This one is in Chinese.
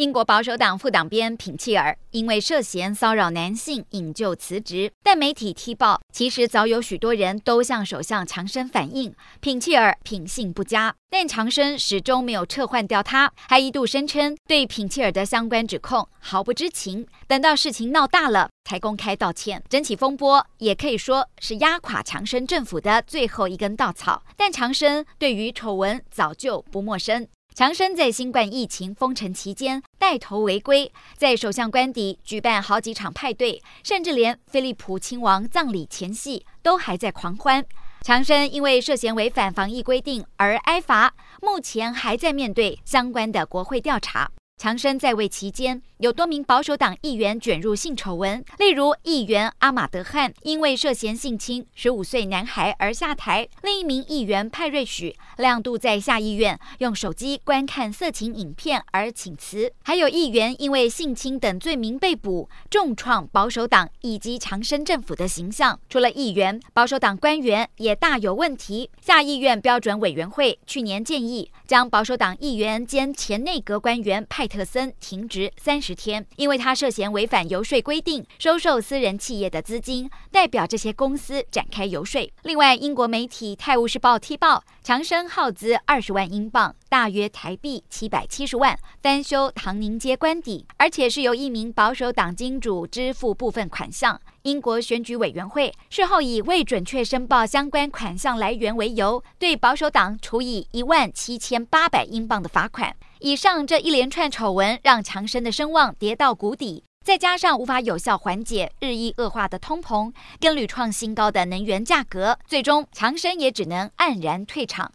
英国保守党副党鞭品切尔因为涉嫌骚扰男性引咎辞职，但媒体踢爆，其实早有许多人都向首相强生反映品切尔品性不佳，但强生始终没有撤换掉他，还一度声称对品切尔的相关指控毫不知情，等到事情闹大了才公开道歉。整起风波也可以说是压垮强生政府的最后一根稻草，但强生对于丑闻早就不陌生。强生在新冠疫情封城期间带头违规，在首相官邸举办好几场派对，甚至连菲利普亲王葬礼前夕都还在狂欢。强生因为涉嫌违反防疫规定而挨罚，目前还在面对相关的国会调查。强生在位期间，有多名保守党议员卷入性丑闻，例如议员阿马德汉因为涉嫌性侵十五岁男孩而下台；另一名议员派瑞许亮度在下议院用手机观看色情影片而请辞；还有议员因为性侵等罪名被捕，重创保守党以及强生政府的形象。除了议员，保守党官员也大有问题。下议院标准委员会去年建议将保守党议员兼前内阁官员派特森停职三十天，因为他涉嫌违反游说规定，收受私人企业的资金，代表这些公司展开游说。另外，英国媒体《泰晤士报》踢爆，强生耗资二十万英镑，大约台币七百七十万，翻修唐宁街官邸，而且是由一名保守党金主支付部分款项。英国选举委员会事后以未准确申报相关款项来源为由，对保守党处以一万七千八百英镑的罚款。以上这一连串丑闻，让强生的声望跌到谷底，再加上无法有效缓解日益恶化的通膨，跟屡创新高的能源价格，最终强生也只能黯然退场。